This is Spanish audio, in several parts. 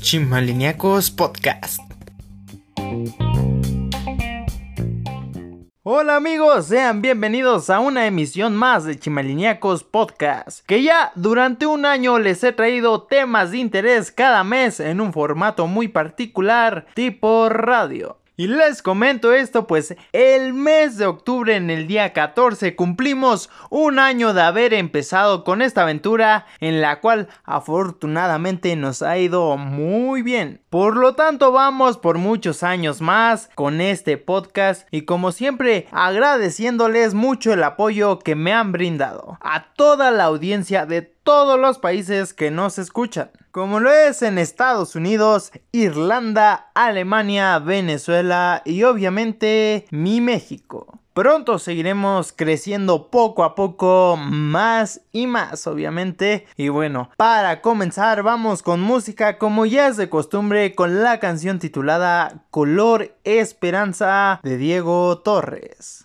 Chimaliniacos Podcast. Hola amigos, sean bienvenidos a una emisión más de Chimaliniacos Podcast, que ya durante un año les he traído temas de interés cada mes en un formato muy particular tipo radio. Y les comento esto, pues el mes de octubre en el día 14 cumplimos un año de haber empezado con esta aventura en la cual afortunadamente nos ha ido muy bien. Por lo tanto vamos por muchos años más con este podcast y como siempre agradeciéndoles mucho el apoyo que me han brindado a toda la audiencia de todos los países que nos escuchan como lo es en Estados Unidos, Irlanda, Alemania, Venezuela y obviamente mi México. Pronto seguiremos creciendo poco a poco más y más obviamente. Y bueno, para comenzar vamos con música como ya es de costumbre con la canción titulada Color Esperanza de Diego Torres.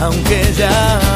Aunque ya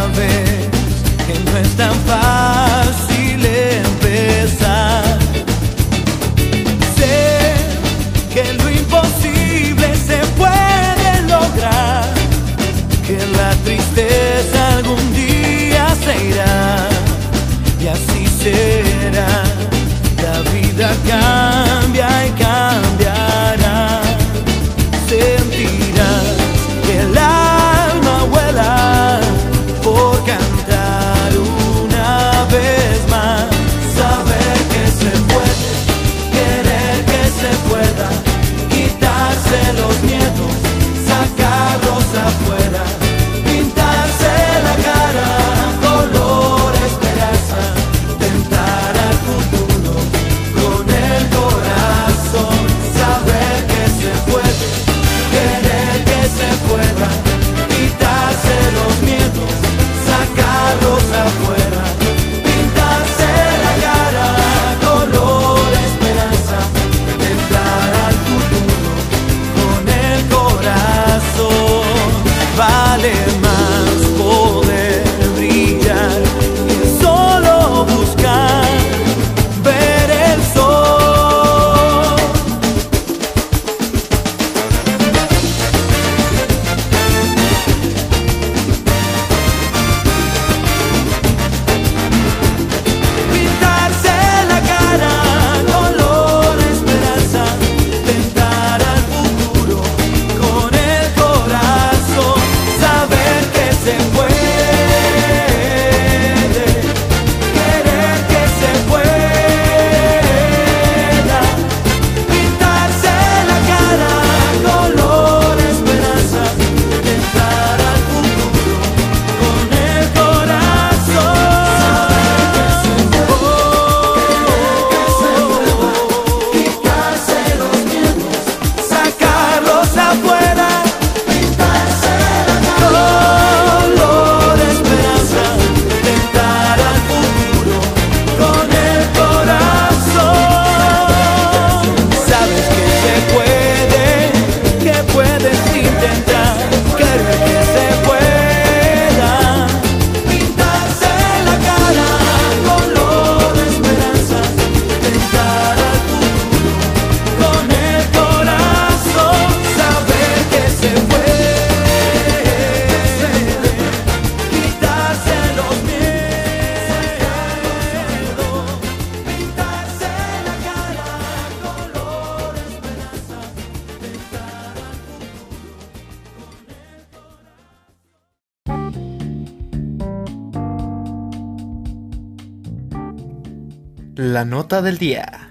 La nota del día.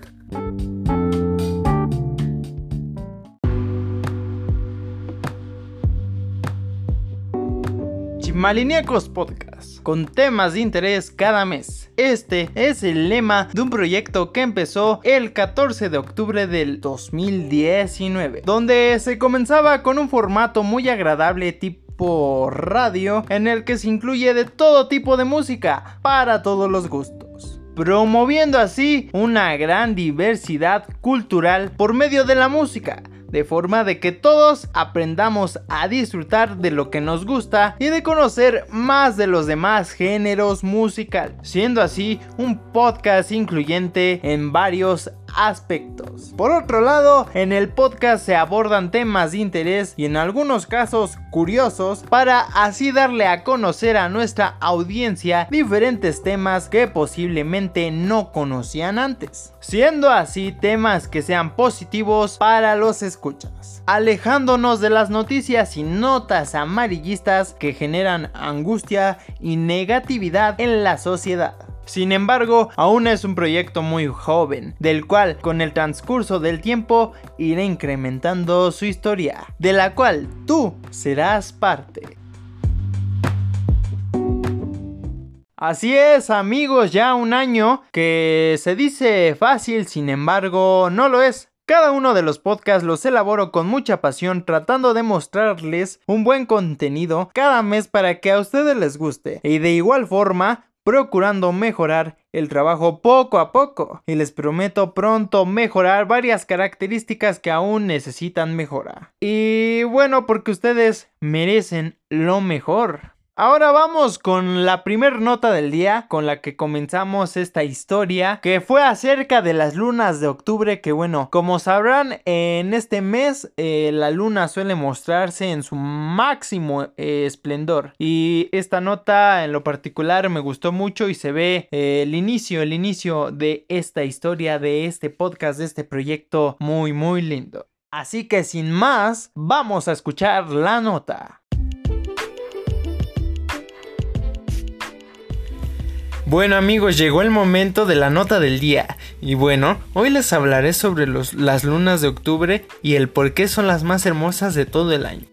Chimaliníacos Podcast, con temas de interés cada mes. Este es el lema de un proyecto que empezó el 14 de octubre del 2019, donde se comenzaba con un formato muy agradable tipo radio en el que se incluye de todo tipo de música para todos los gustos promoviendo así una gran diversidad cultural por medio de la música, de forma de que todos aprendamos a disfrutar de lo que nos gusta y de conocer más de los demás géneros musical, siendo así un podcast incluyente en varios aspectos. Por otro lado, en el podcast se abordan temas de interés y en algunos casos curiosos para así darle a conocer a nuestra audiencia diferentes temas que posiblemente no conocían antes. Siendo así temas que sean positivos para los escuchas, alejándonos de las noticias y notas amarillistas que generan angustia y negatividad en la sociedad. Sin embargo, aún es un proyecto muy joven, del cual con el transcurso del tiempo irá incrementando su historia, de la cual tú serás parte. Así es amigos, ya un año que se dice fácil, sin embargo no lo es. Cada uno de los podcasts los elaboro con mucha pasión tratando de mostrarles un buen contenido cada mes para que a ustedes les guste. Y de igual forma, procurando mejorar el trabajo poco a poco y les prometo pronto mejorar varias características que aún necesitan mejora. Y bueno, porque ustedes merecen lo mejor. Ahora vamos con la primer nota del día con la que comenzamos esta historia que fue acerca de las lunas de octubre que bueno como sabrán en este mes eh, la luna suele mostrarse en su máximo eh, esplendor. Y esta nota en lo particular me gustó mucho y se ve eh, el inicio el inicio de esta historia de este podcast de este proyecto muy muy lindo. Así que sin más vamos a escuchar la nota Bueno amigos, llegó el momento de la nota del día. Y bueno, hoy les hablaré sobre las lunas de octubre y el por qué son las más hermosas de todo el año.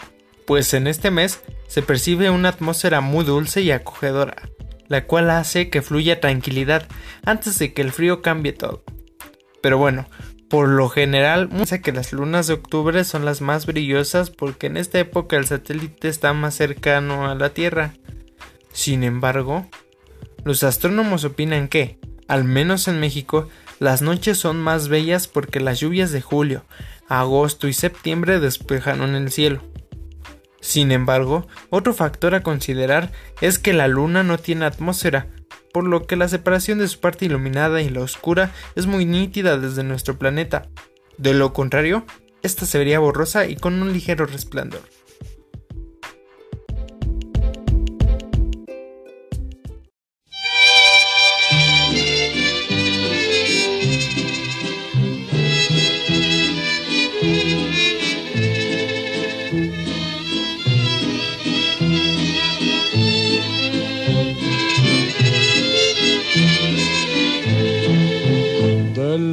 Pues en este mes se percibe una atmósfera muy dulce y acogedora, la cual hace que fluya tranquilidad antes de que el frío cambie todo. Pero bueno, por lo general, piensa que las lunas de octubre son las más brillosas porque en esta época el satélite está más cercano a la Tierra. Sin embargo, los astrónomos opinan que, al menos en México, las noches son más bellas porque las lluvias de julio, agosto y septiembre despejaron el cielo. Sin embargo, otro factor a considerar es que la luna no tiene atmósfera, por lo que la separación de su parte iluminada y la oscura es muy nítida desde nuestro planeta. De lo contrario, esta se vería borrosa y con un ligero resplandor.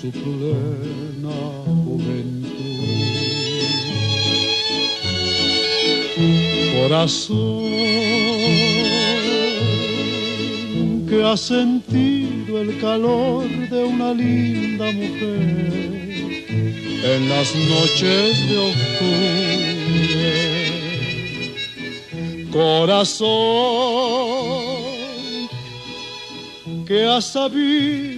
su plena juventud. Corazón que ha sentido el calor de una linda mujer en las noches de octubre. Corazón que ha sabido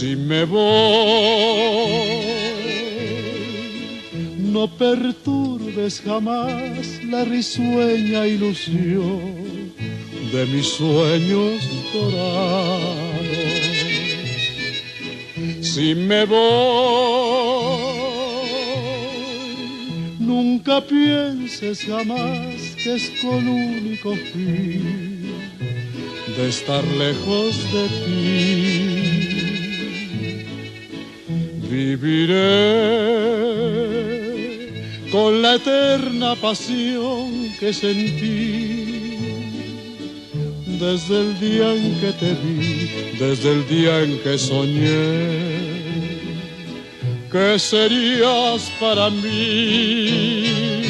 Si me voy, no perturbes jamás la risueña ilusión de mis sueños dorados. Si me voy, nunca pienses jamás que es con único fin de estar lejos de ti. Viviré con la eterna pasión que sentí desde el día en que te vi, desde el día en que soñé que serías para mí.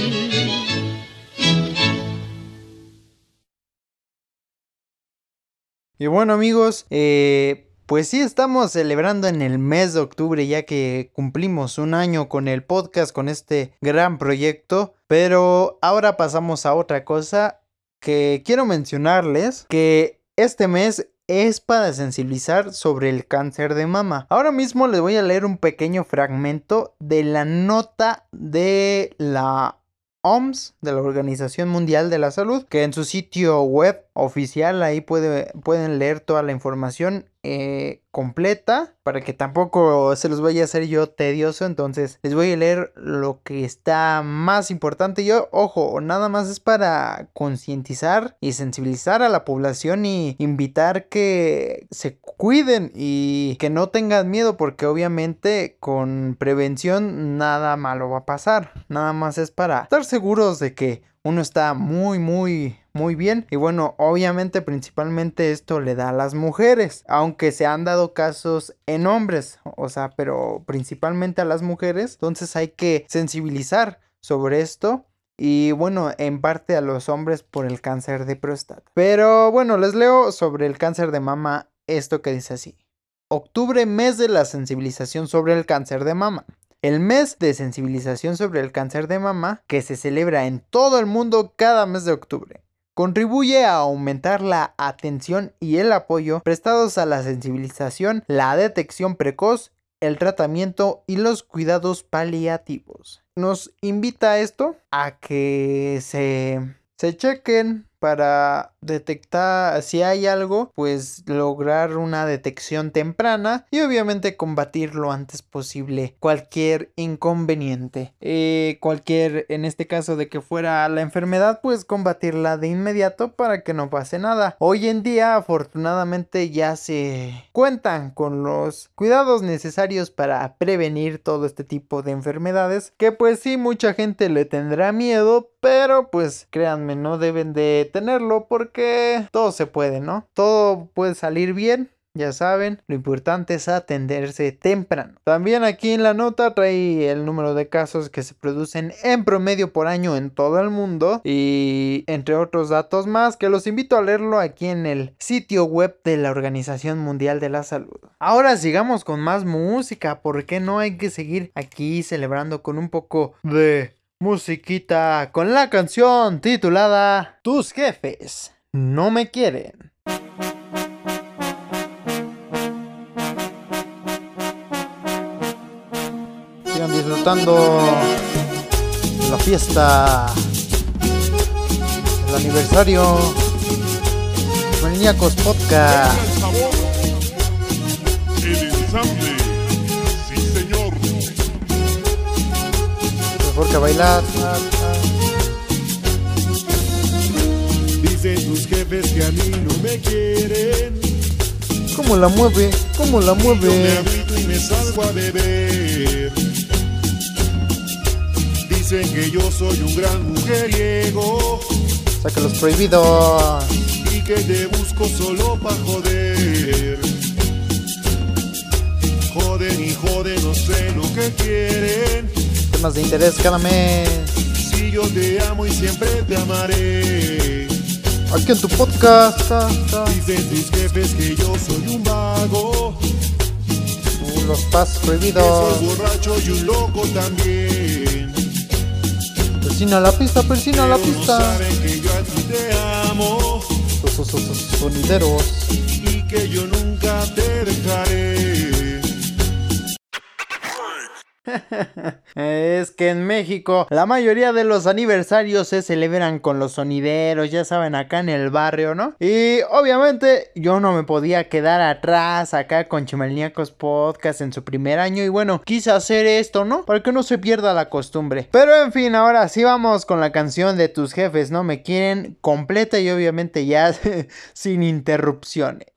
Y bueno amigos, eh, pues sí estamos celebrando en el mes de octubre ya que cumplimos un año con el podcast, con este gran proyecto. Pero ahora pasamos a otra cosa que quiero mencionarles, que este mes es para sensibilizar sobre el cáncer de mama. Ahora mismo les voy a leer un pequeño fragmento de la nota de la OMS, de la Organización Mundial de la Salud, que en su sitio web oficial ahí puede, pueden leer toda la información eh, completa para que tampoco se los vaya a hacer yo tedioso. Entonces les voy a leer lo que está más importante. Yo, ojo, nada más es para concientizar y sensibilizar a la población y invitar que se cuiden y que no tengan miedo porque obviamente con prevención nada malo va a pasar. Nada más es para estar seguros de que uno está muy, muy, muy bien. Y bueno, obviamente principalmente esto le da a las mujeres, aunque se han dado casos en hombres, o sea, pero principalmente a las mujeres. Entonces hay que sensibilizar sobre esto. Y bueno, en parte a los hombres por el cáncer de próstata. Pero bueno, les leo sobre el cáncer de mama esto que dice así. Octubre, mes de la sensibilización sobre el cáncer de mama. El mes de sensibilización sobre el cáncer de mama, que se celebra en todo el mundo cada mes de octubre, contribuye a aumentar la atención y el apoyo prestados a la sensibilización, la detección precoz, el tratamiento y los cuidados paliativos. Nos invita a esto a que se, se chequen para detectar si hay algo, pues lograr una detección temprana y obviamente combatir lo antes posible cualquier inconveniente. Eh, cualquier, en este caso de que fuera la enfermedad, pues combatirla de inmediato para que no pase nada. Hoy en día, afortunadamente, ya se cuentan con los cuidados necesarios para prevenir todo este tipo de enfermedades. Que pues sí, mucha gente le tendrá miedo, pero pues créanme, no deben de tenerlo porque todo se puede, ¿no? Todo puede salir bien. Ya saben, lo importante es atenderse temprano. También aquí en la nota trae el número de casos que se producen en promedio por año en todo el mundo y entre otros datos más que los invito a leerlo aquí en el sitio web de la Organización Mundial de la Salud. Ahora sigamos con más música, porque no hay que seguir aquí celebrando con un poco de musiquita con la canción titulada Tus jefes no me quieren. Sigan disfrutando la fiesta, el aniversario, Maníacos Podcast. Mejor que bailar. Dicen tus jefes que a mí no me quieren. ¿Cómo la mueve? ¿Cómo la Yo me mueve? agüito y me salgo a beber. Dicen que yo soy un gran mujeriego Saca los prohibidos. y que te busco solo pa' joder. Joden y joden, no sé lo que quieren. Temas de interés cada mes. Si yo te amo y siempre te amaré. aquí en tu podcast. Ta, ta. Dicen tus jefes que yo soy un vago, Uh, los pasos que soy prohibidos. borracho y un loco también. Persina la pista, persina la Pero no pista. saben que yo a ti te amo Los so- so- so- sonideros. y que yo nunca te dejaré. Es que en México la mayoría de los aniversarios se celebran con los sonideros, ya saben, acá en el barrio, ¿no? Y obviamente yo no me podía quedar atrás acá con Chimalniacos Podcast en su primer año y bueno, quise hacer esto, ¿no? Para que no se pierda la costumbre. Pero en fin, ahora sí vamos con la canción de tus jefes, ¿no? Me quieren completa y obviamente ya sin interrupciones.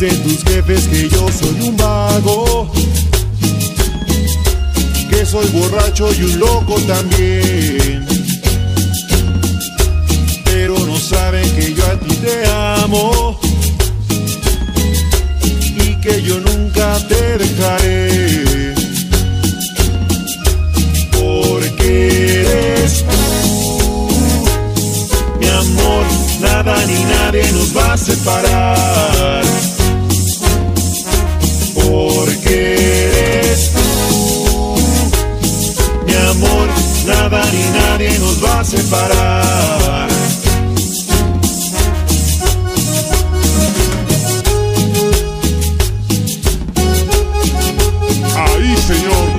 Dicen tus jefes que yo soy un vago, que soy borracho y un loco también. Pero no saben que yo a ti te amo y que yo nunca te dejaré. Porque eres tú, mi amor, nada ni nadie nos va a separar. Porque eres tú, mi amor, nada ni nadie nos va a separar. Ahí señor.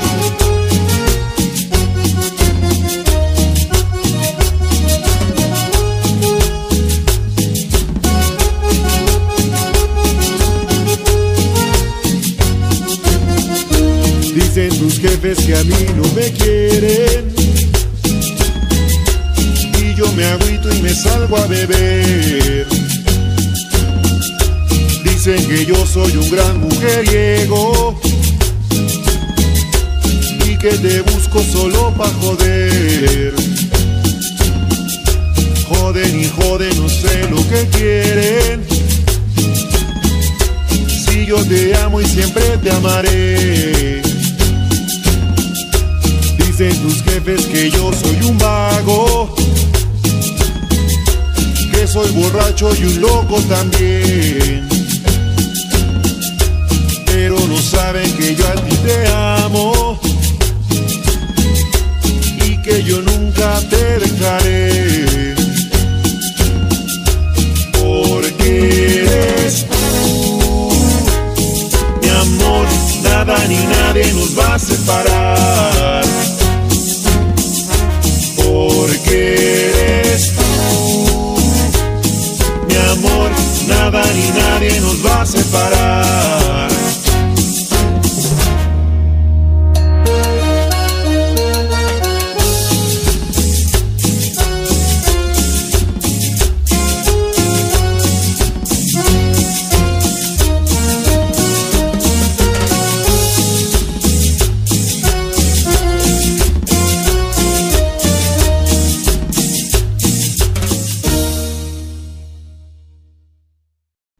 Que te busco solo pa' joder. Joden y joden, no sé lo que quieren. Si yo te amo y siempre te amaré. Dicen tus jefes que yo soy un vago, que soy borracho y un loco también.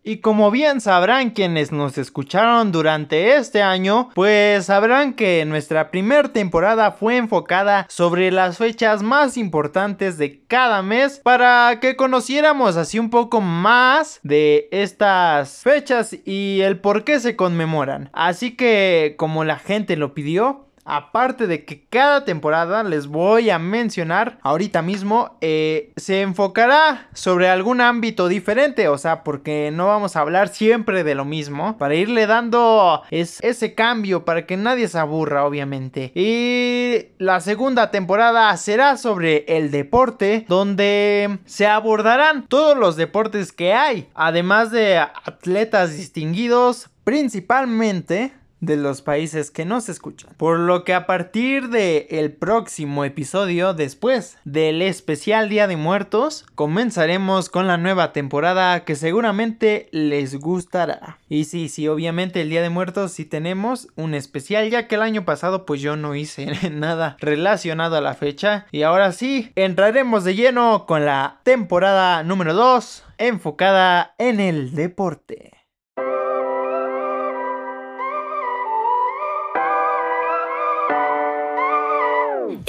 Y como bien sabrán quienes nos escucharon durante este año, pues sabrán que nuestra primera temporada fue enfocada sobre las fechas más importantes de cada mes para que conociéramos así un poco más de estas fechas y el por qué se conmemoran. Así que como la gente lo pidió, aparte de que cada temporada les voy a mencionar ahorita mismo, eh, se enfocará sobre algún ámbito diferente, o sea, porque no vamos a hablar siempre de lo mismo, para irle dando ese cambio, para que nadie se aburra, obviamente. Y la segunda temporada será sobre el deporte, donde se abordarán todos los deportes que hay, además de atletas distinguidos, principalmente de los países que nos escuchan. Por lo que a partir del el próximo episodio, después del especial Día de Muertos, comenzaremos con la nueva temporada que seguramente les gustará. Y sí, sí, obviamente el Día de Muertos sí tenemos un especial, ya que el año pasado pues yo no hice nada relacionado a la fecha. Y ahora sí, entraremos de lleno con la temporada número 2, enfocada en el deporte.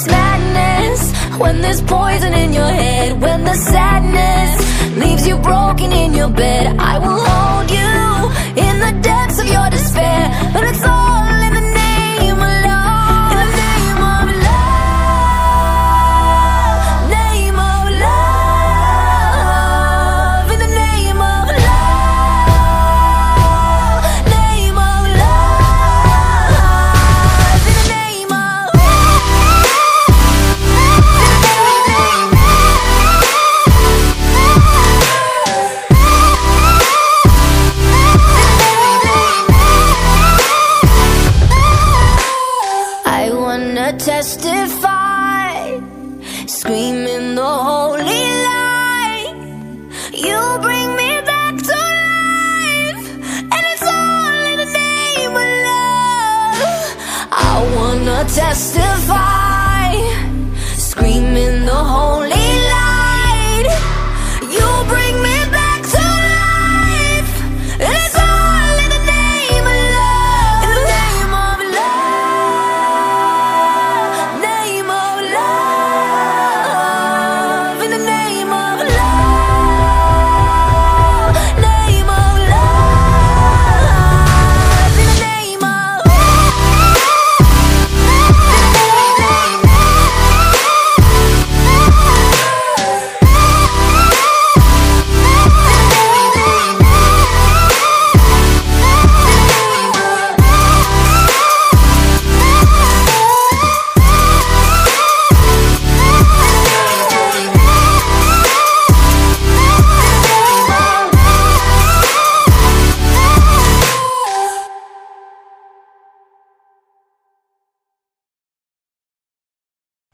There's madness, when there's poison in your head, when the sadness leaves you broken in your bed,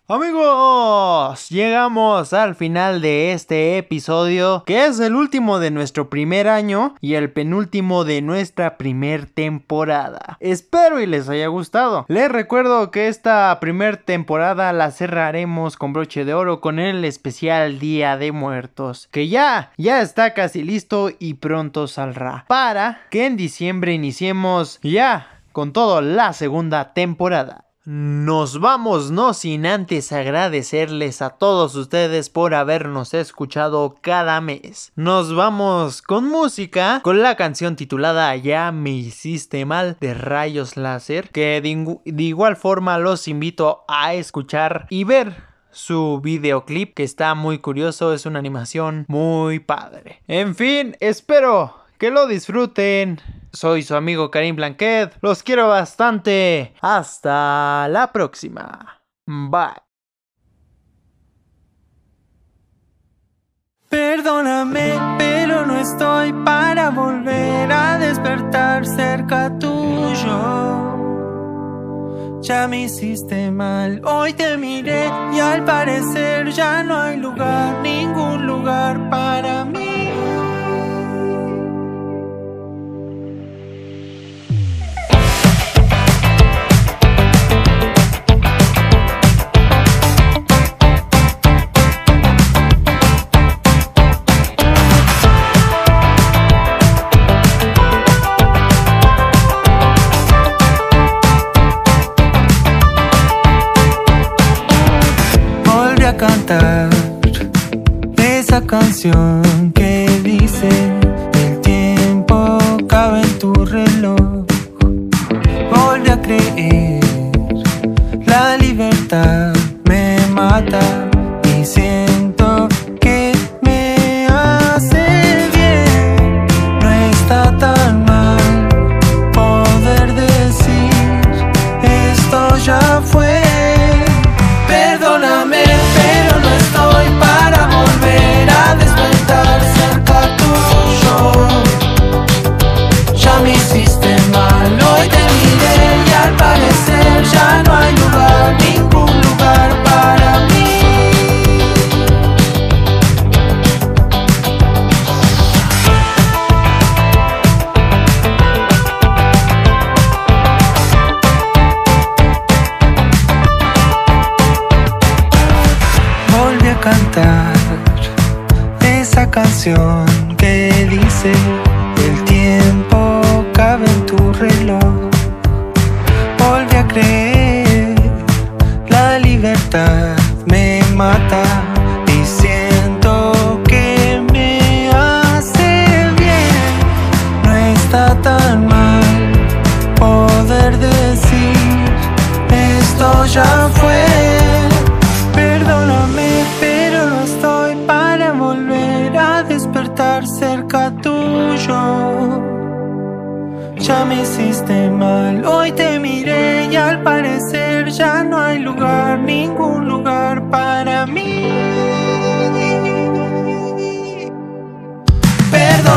Amigos, llegamos al final de este episodio, que es el último de nuestro primer año y el penúltimo de nuestra primer temporada. Espero y les haya gustado. Les recuerdo que esta primer temporada la cerraremos con broche de oro con el especial Día de Muertos, que ya, ya está casi listo y pronto saldrá, para que en diciembre iniciemos ya con todo la segunda temporada. Nos vamos, no sin antes agradecerles a todos ustedes por habernos escuchado cada mes. Nos vamos con música, con la canción titulada Ya me hiciste mal de Rayos Láser, que de, de igual forma los invito a escuchar y ver su videoclip que está muy curioso, es una animación muy padre. En fin, espero que lo disfruten. Soy su amigo Karim Blanquet, los quiero bastante. Hasta la próxima. Bye. Perdóname, pero no estoy para volver a despertar cerca tuyo. Ya me hiciste mal, hoy te miré y al parecer ya no hay lugar, ningún lugar para mí. Cantar esa canción que dice el tiempo cabe en tu reloj. Volví a creer la libertad me mata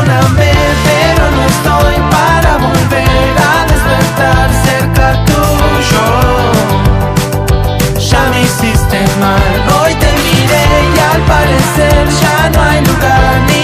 Perdóname, pero no estoy para volver a despertar cerca tuyo. Ya me hiciste mal, hoy te miré y al parecer ya no hay lugar.